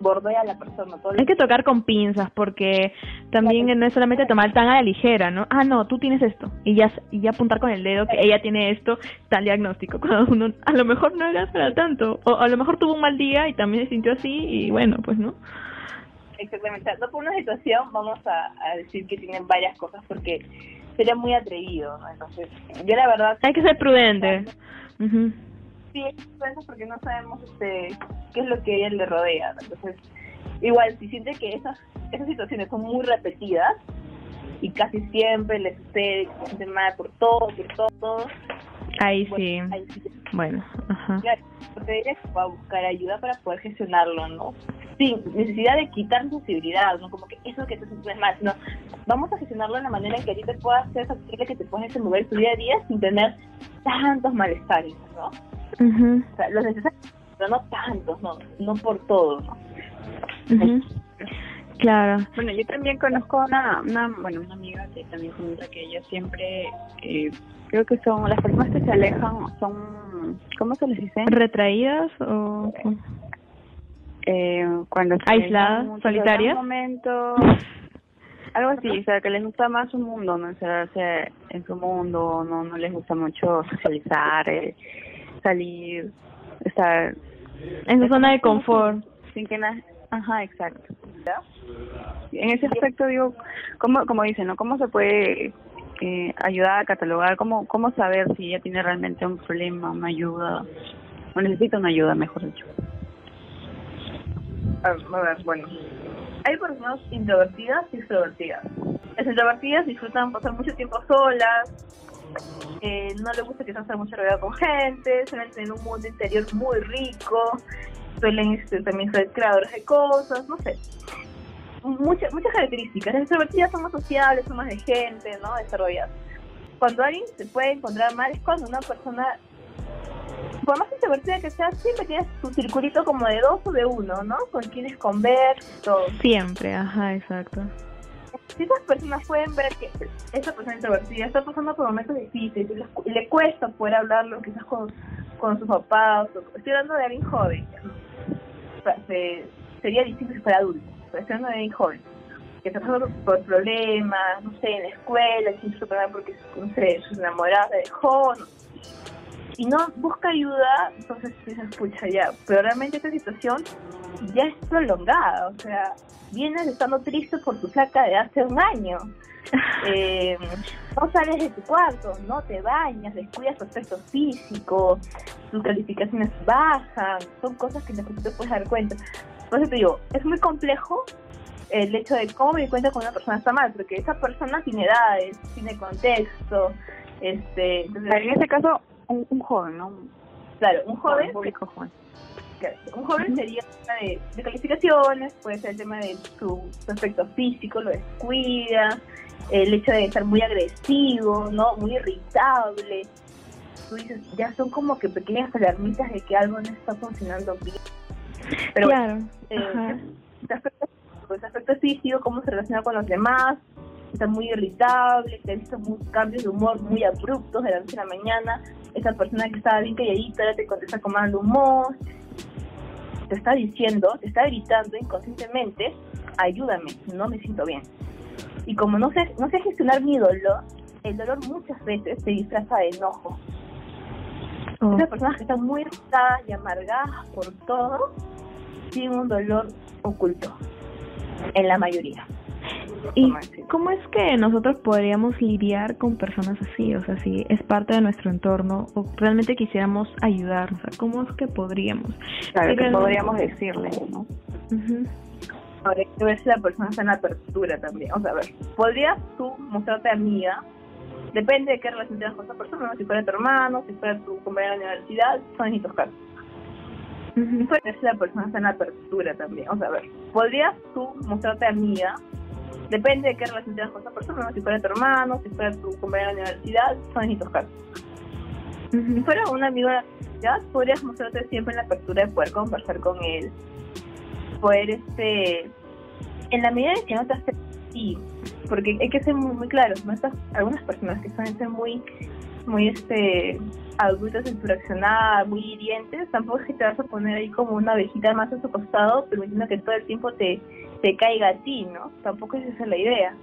bordea a la persona. Todo
hay que tocar con pinzas porque también no es solamente tomar tan a la ligera, ¿no? Ah, no, tú tienes esto y ya y ya apuntar con el dedo que ella tiene esto, tal diagnóstico. Cuando uno a lo mejor no era para tanto o a lo mejor tuvo un mal día y también se sintió así y bueno, pues no.
Exactamente. No por una situación vamos a, decir que tienen varias cosas porque sería muy atrevido, ¿no? Entonces, yo la verdad...
Hay que ser prudente.
Sí, hay que ser prudente porque no sabemos este qué es lo que a ella le rodea. Entonces, igual, si siente que esas, esas situaciones son muy repetidas y casi siempre le sucede, se siente mal por todo, por todo, todo
Ahí sí. Bueno, ajá.
Claro, porque ella va a buscar ayuda para poder gestionarlo, ¿no? Sin necesidad de quitar sensibilidad, ¿no? Como que eso que te sientes mal, no. Vamos a gestionarlo de la manera en que a ti te pueda hacer factible que te puedas desenvolver tu día a día sin tener tantos malestares, ¿no? O sea, los necesarios, pero no tantos, ¿no? No por todo, ¿no?
Claro.
Bueno, yo también conozco una, una, bueno, una amiga que también comenta que ella siempre eh, creo que son las personas que se alejan son cómo se les dice
retraídas o
eh, cuando
aisladas solitarias
momento algo así o sea que les gusta más su mundo no encerrarse en su mundo no no les gusta mucho socializar eh, salir estar
en su zona de confort.
Sin que nada ajá exacto. En ese aspecto digo cómo como dicen no cómo se puede eh, ayudar a catalogar, cómo, cómo saber si ella tiene realmente un problema, una ayuda, o necesita una ayuda, mejor dicho.
A ver, bueno, hay personas introvertidas y extrovertidas. Las introvertidas disfrutan pasar mucho tiempo solas, eh, no les gusta que se haga mucha realidad con gente, suelen tener un mundo interior muy rico, suelen este, también ser creadores de cosas, no sé muchas muchas características. Las extrovertidas son más sociables, son más de gente, ¿no? Desarrolladas. Cuando alguien se puede encontrar mal es cuando una persona, por más introvertida que sea, siempre tiene su circulito como de dos o de uno, ¿no? Con quienes conversar, todo.
Siempre, ajá, exacto.
Si esas personas pueden ver que esa persona introvertida está pasando por momentos difíciles y le cuesta poder hablarlo quizás con, con sus papás, estoy hablando de alguien joven, sería difícil si fuera adulto hablando de joven, que está pasando por problemas, no sé, en la escuela, que se porque, no sé, sus de dejó, y no busca ayuda, entonces se escucha ya. Pero realmente esta situación ya es prolongada, o sea, vienes estando triste por tu saca de hace un año. Eh, no sales de tu cuarto, no te bañas, descuidas tu aspecto físico, tus calificaciones bajan, son cosas que no te puedes dar cuenta. Entonces te digo, es muy complejo el hecho de cómo me di cuenta cuando una persona está mal, porque esa persona tiene edades, tiene contexto, este...
Entonces, en ese caso, un, joven, ¿no?
Claro, un joven... joven. Un joven sería de, de calificaciones, puede ser el tema de su, aspecto físico, lo descuida, el hecho de estar muy agresivo, ¿no? Muy irritable. Tú dices, ya son como que pequeñas alarmitas de que algo no está funcionando bien. Pero
claro.
eh, ese, aspecto, ese aspecto físico, cómo se relaciona con los demás, está muy irritable, te ha visto cambios de humor muy abruptos de la noche a la mañana, esa persona que estaba bien calladita ahora te contesta con mal humor, te está diciendo, te está gritando inconscientemente, ayúdame, no me siento bien. Y como no sé, no sé gestionar mi dolor, el dolor muchas veces se disfraza de enojo. Oh. Esas personas que están muy irritadas y amargadas por todo, tienen un dolor oculto, en la mayoría.
¿Y cómo es que nosotros podríamos lidiar con personas así? O sea, si es parte de nuestro entorno o realmente quisiéramos ayudar, o sea, ¿cómo es que podríamos?
Claro, que podríamos decirle, ¿no?
Ahora, hay que ver si la persona está en apertura también. O sea, a ver, ¿podrías tú mostrarte amiga Depende de qué relación tengas con esa persona, si fuera tu hermano, si fuera tu compañero de la universidad, son distintos casos. Y puede ser la persona está en apertura también. O sea, a ver, podrías tú mostrarte amiga, depende de qué relación tengas con esa persona, si fuera tu hermano, si fuera tu compañero de la universidad, son distintos casos. Si fuera un amigo de la universidad, podrías mostrarte siempre en la apertura de poder conversar con él, poder, este, en la medida en que no te hace sí, porque hay que ser muy, muy claros, ¿no? Estas, algunas personas que suelen ser muy, muy, este, adultas en su reaccionar, muy hirientes, tampoco es que te vas a poner ahí como una abejita más a su costado, permitiendo que todo el tiempo te, te caiga a ti, ¿no? Tampoco es esa la idea.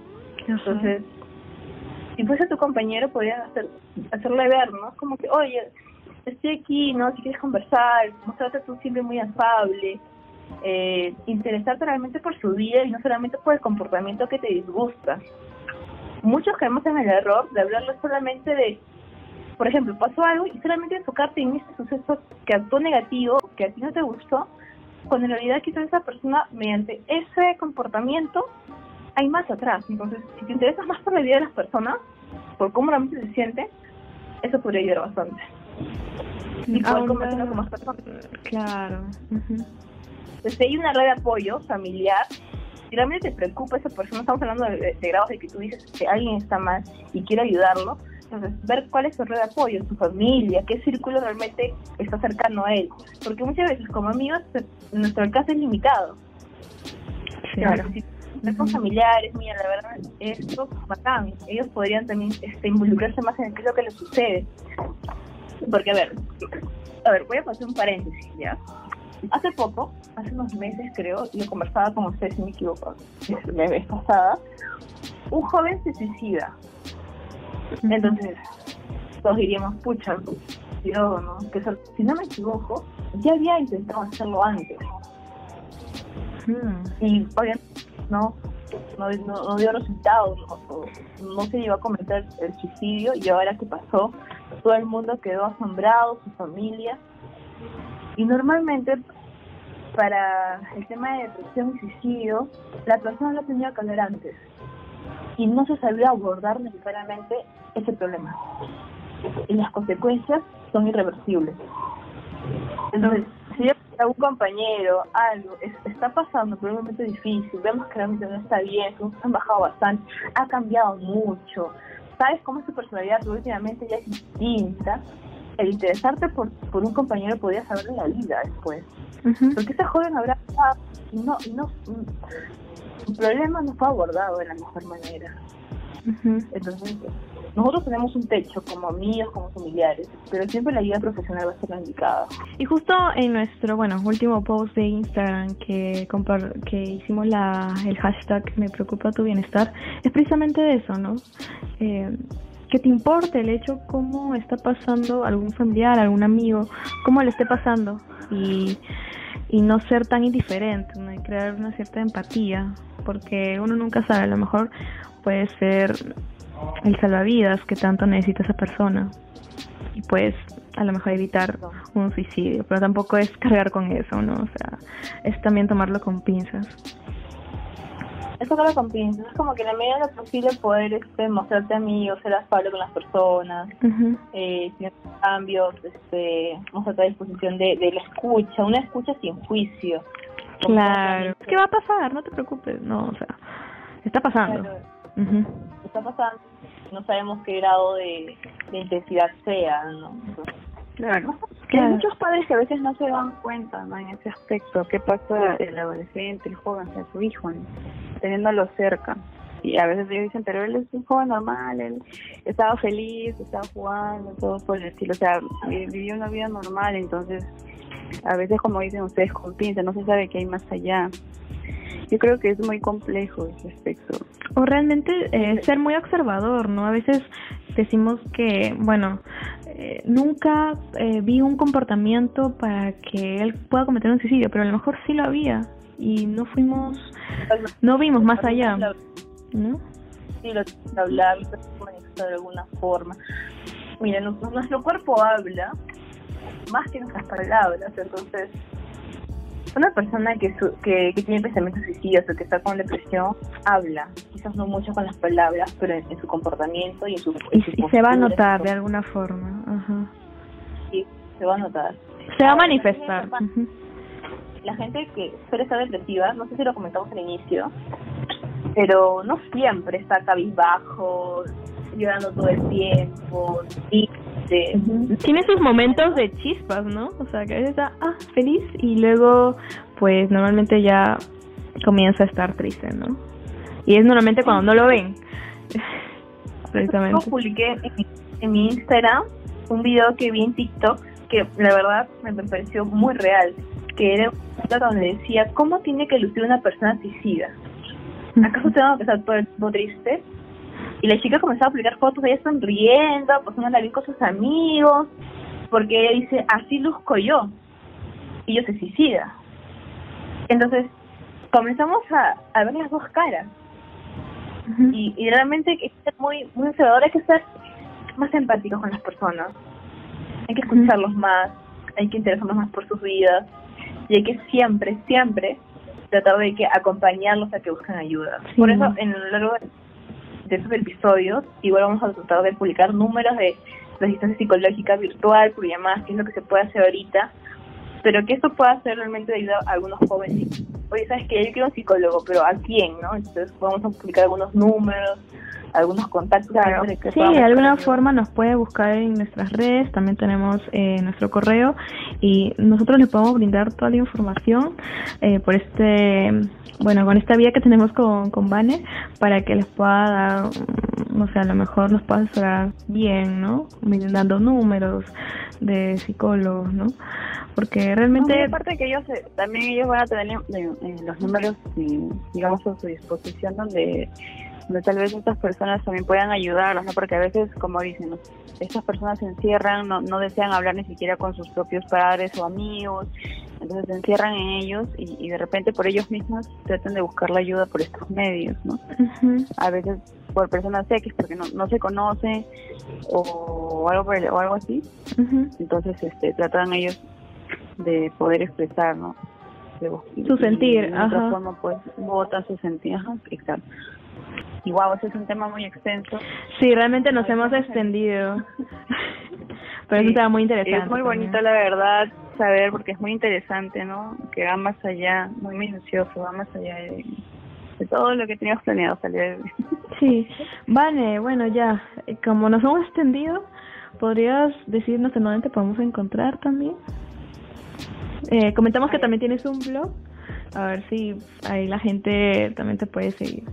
Entonces, si fuese tu compañero, podrías hacer, hacerle ver, ¿no? Como que, oye, estoy aquí, ¿no? Si quieres conversar, mostrarte tú siempre muy afable, eh, interesarte realmente por su vida y no solamente por el comportamiento que te disgusta. Muchos caemos en el error de hablarle solamente de, por ejemplo, pasó algo y solamente enfocarte en este suceso que actuó negativo, que a ti no te gustó, cuando en realidad quizás esa persona, mediante ese comportamiento, hay más atrás. Entonces, si te interesas más por la vida de las personas, por cómo realmente se siente, eso podría ayudar bastante. Y poder conversar con más personas.
Claro. ujú.
Entonces, si hay una red de apoyo familiar, si realmente te preocupa esa persona, estamos hablando de, de grados de que tú dices que alguien está mal y quiero ayudarlo, entonces ver cuál es su red de apoyo, su familia, qué círculo realmente está cercano a él. Porque muchas veces como amigos se- nuestro alcance es limitado.
Sí.
Claro. Si con familiares, mira, la verdad, esto es bacán. Ellos podrían también este, involucrarse más en qué es lo que les sucede. Porque, a ver, a ver, voy a pasar un paréntesis, ¿ya? Hace poco, hace unos meses creo, yo conversaba con ustedes, si me equivoco, la vez pasada, un joven se suicida. Entonces, todos diríamos, pucha, yo, ¿no? Que eso- si no me equivoco, ya había intentado hacerlo antes
Mm.
y obviamente no no, no, no dio resultado, no, no- no se llegó a cometer el suicidio y ahora que pasó, todo el mundo quedó asombrado, su familia. Y normalmente para el tema de depresión y suicidio, la persona lo tenía que hablar antes y no se sabía abordar necesariamente ese problema. Y las consecuencias son irreversibles. Entonces, si yo a un compañero algo es- está pasando por un momento difícil, vemos que realmente no está bien, que han bajado bastante, ha cambiado mucho, sabes cómo es su personalidad, últimamente ya es distinta, el interesarte por, por un compañero podría saberle la vida después. Porque ese joven habrá no, y no, el problema no fue abordado de la mejor manera. Entonces, nosotros tenemos un techo como amigos, como familiares, pero siempre la ayuda profesional va a ser indicada.
Y justo en nuestro, bueno, último post de Instagram que compar que hicimos la el hashtag me preocupa tu bienestar, es precisamente de eso, ¿no? Eh, que te importe el hecho cómo está pasando algún familiar, algún amigo, cómo le esté pasando y, y no ser tan indiferente. Y crear una cierta empatía, porque uno nunca sabe, a lo mejor puede ser el salvavidas que tanto necesita esa persona y pues a lo mejor evitar un suicidio, pero tampoco es cargar con eso, ¿no? O sea, es también tomarlo con pinzas.
Eso que lo pinzas, es como que en la medida de lo posible poder este, mostrarte amigo, ser afable con las personas,
Ujú.
eh, cambios, este, mostrarte a disposición de, de la escucha, una escucha sin juicio.
Claro. ¿Qué va a pasar? No te preocupes, no, o sea, está pasando.
Claro, está pasando, no sabemos qué grado de, de intensidad sea, ¿no?
Claro.
Claro.
Hay muchos padres que a veces no se dan cuenta ¿no? en ese aspecto, qué pasa el adolescente, el joven, o sea, su hijo, ¿no? teniéndolo cerca. Y a veces ellos dicen, pero él es un joven normal, él estaba feliz, estaba jugando, todo por el estilo, o sea, vi- vivió una vida normal, entonces a veces como dicen ustedes con pinza, no se sabe qué hay más allá. Yo creo que es muy complejo ese aspecto.
O realmente eh, ser muy observador, ¿no? A veces decimos que, bueno, eh, nunca eh, vi un comportamiento para que él pueda cometer un suicidio, pero a lo mejor sí lo había y no fuimos, no vimos más allá, ¿no?
Sí, lo tienes que hablar, lo tienes que manifestar de alguna forma. Mira, nu- nuestro cuerpo habla más que nuestras palabras, entonces una persona que, que, tiene pensamientos suicidas o que está con depresión habla, quizás no mucho con las palabras, pero en, su comportamiento y en su...
y, se va a notar de alguna forma. Ajá.
Sí, se va a notar.
Se va a manifestar.
La gente que suele estar depresiva, no sé si lo comentamos al inicio, pero no siempre está cabizbajo, llorando todo el tiempo, y
tiene sus momentos de chispas, ¿no? O sea, que a veces está ah, feliz y luego, pues normalmente ya comienza a estar triste, ¿no? Y es normalmente cuando no lo ven.
Precisamente. Yo publiqué en, mi Instagram un video que vi en TikTok que la verdad me pareció muy real, que era un donde decía, ¿cómo tiene que lucir una persona suicida? ¿Acaso tengo que estar todo el tiempo triste? Y la chica comenzó a publicar fotos de ella sonriendo, la bien con sus amigos, porque ella dice, así luzco yo. Y yo se suicida. Entonces, comenzamos a, a ver las dos caras. y, y, realmente hay que ser muy, muy observador, hay que ser más empáticos con las personas. Hay que escucharlos más, hay que interesarnos más por sus vidas. Y hay que siempre, siempre tratar de que acompañarlos a que busquen ayuda. Por eso, en lo largo de de esos episodios. Igual vamos a tratar de publicar números de resistencia psicológica virtual, por llamadas, que es lo que se puede hacer ahorita, pero que eso pueda ser realmente de ayuda a algunos jóvenes. Oye, ¿sabes que Yo quiero un psicólogo, pero ¿a quién? no Entonces vamos a publicar algunos números, algunos contactos.
sí, de alguna forma nos puede buscar en nuestras redes, también tenemos eh, nuestro correo y nosotros le podemos brindar toda la información eh, por este bueno, con esta vía que tenemos con, con Vane, para que les pueda dar, no sé, a lo mejor nos pueda asesorar bien, ¿no? Dando números de psicólogos, ¿no? Porque realmente...
aparte que ellos, eh, también ellos van a tener eh, eh, los números, digamos, a su disposición donde donde tal vez estas personas también puedan ayudarlos, ¿no? Porque a veces, como dicen, estas personas se encierran, no, no desean hablar ni siquiera con sus propios padres o amigos, entonces se encierran en ellos y, de repente por ellos mismos tratan de buscar la ayuda por estos medios, ¿no? A veces por personas X porque no, no se conoce o algo o algo así, entonces este tratan ellos de poder expresar, ¿no?
su sentir,
de otra forma pues vota su sentir, ajá, exacto. Y wow, ese es un tema muy extenso.
Sí, realmente nos hemos extendido. Pero es un tema muy interesante.
Es muy bonito, la verdad, saber, porque es muy interesante, ¿no? Que va más allá, muy minucioso, va más allá de, todo lo que teníamos planeado salir.
Sí, vale, bueno, ya, como nos hemos extendido, ¿podrías decirnos en dónde te podemos encontrar también? Eh, comentamos que también tienes un blog, a ver si ahí la gente también te puede seguir.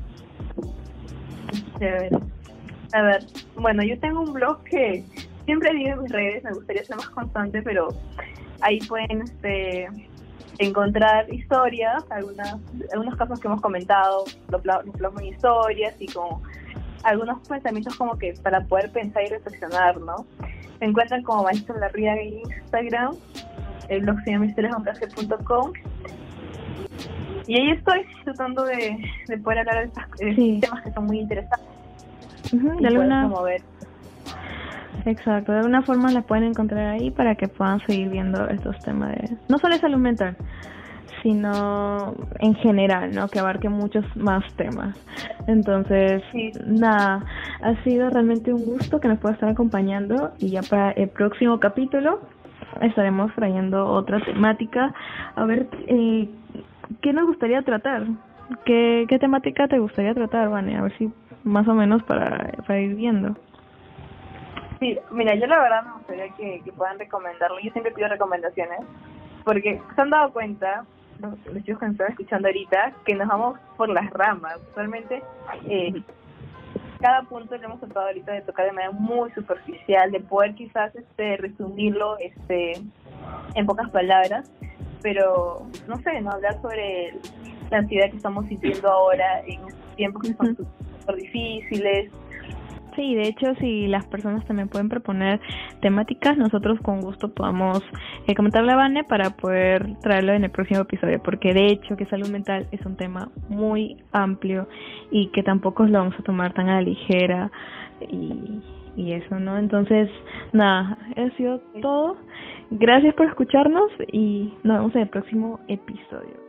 A ver, bueno, yo tengo un blog que siempre digo en mis redes, me gustaría ser más constante, pero ahí pueden este, encontrar historias, algunas, algunos casos que hemos comentado, los plasmo en historias y como algunos pensamientos como que para poder pensar y reflexionar, ¿no? Me encuentran como Maestro Larriaga en Instagram, el blog se llama historiasconplace.com y ahí estoy tratando de, de poder hablar de estos temas que son muy interesantes.
de alguna... Exacto, de alguna forma la pueden encontrar ahí para que puedan seguir viendo estos temas de no solo salud mental, sino en general, ¿no? Que abarque muchos más temas. Entonces, nada, ha sido realmente un gusto que nos pueda estar acompañando y ya para el próximo capítulo estaremos trayendo otra temática. A ver, eh, ¿qué nos gustaría tratar? ¿Qué, ¿Qué temática te gustaría tratar, Vane? A ver si más o menos para, para ir viendo.
Sí, mira, yo la verdad me gustaría que, que puedan recomendarlo. Yo siempre pido recomendaciones porque se han dado cuenta, los, chicos que están escuchando ahorita, que nos vamos por las ramas. Realmente, eh, cada punto que hemos tratado ahorita de tocar de manera muy superficial, de poder quizás este resumirlo este en pocas palabras, pero no sé, no hablar sobre la ansiedad que estamos sintiendo ahora en tiempos que son súper difíciles,
Sí, de hecho, si las personas también pueden proponer temáticas, nosotros con gusto podamos eh, comentarle a Vane para poder traerlo en el próximo episodio, porque de hecho que salud mental es un tema muy amplio y que tampoco lo vamos a tomar tan a la ligera y, y eso, ¿no? Entonces, nada, eso ha sido todo Gracias por escucharnos y nos vemos en el próximo episodio.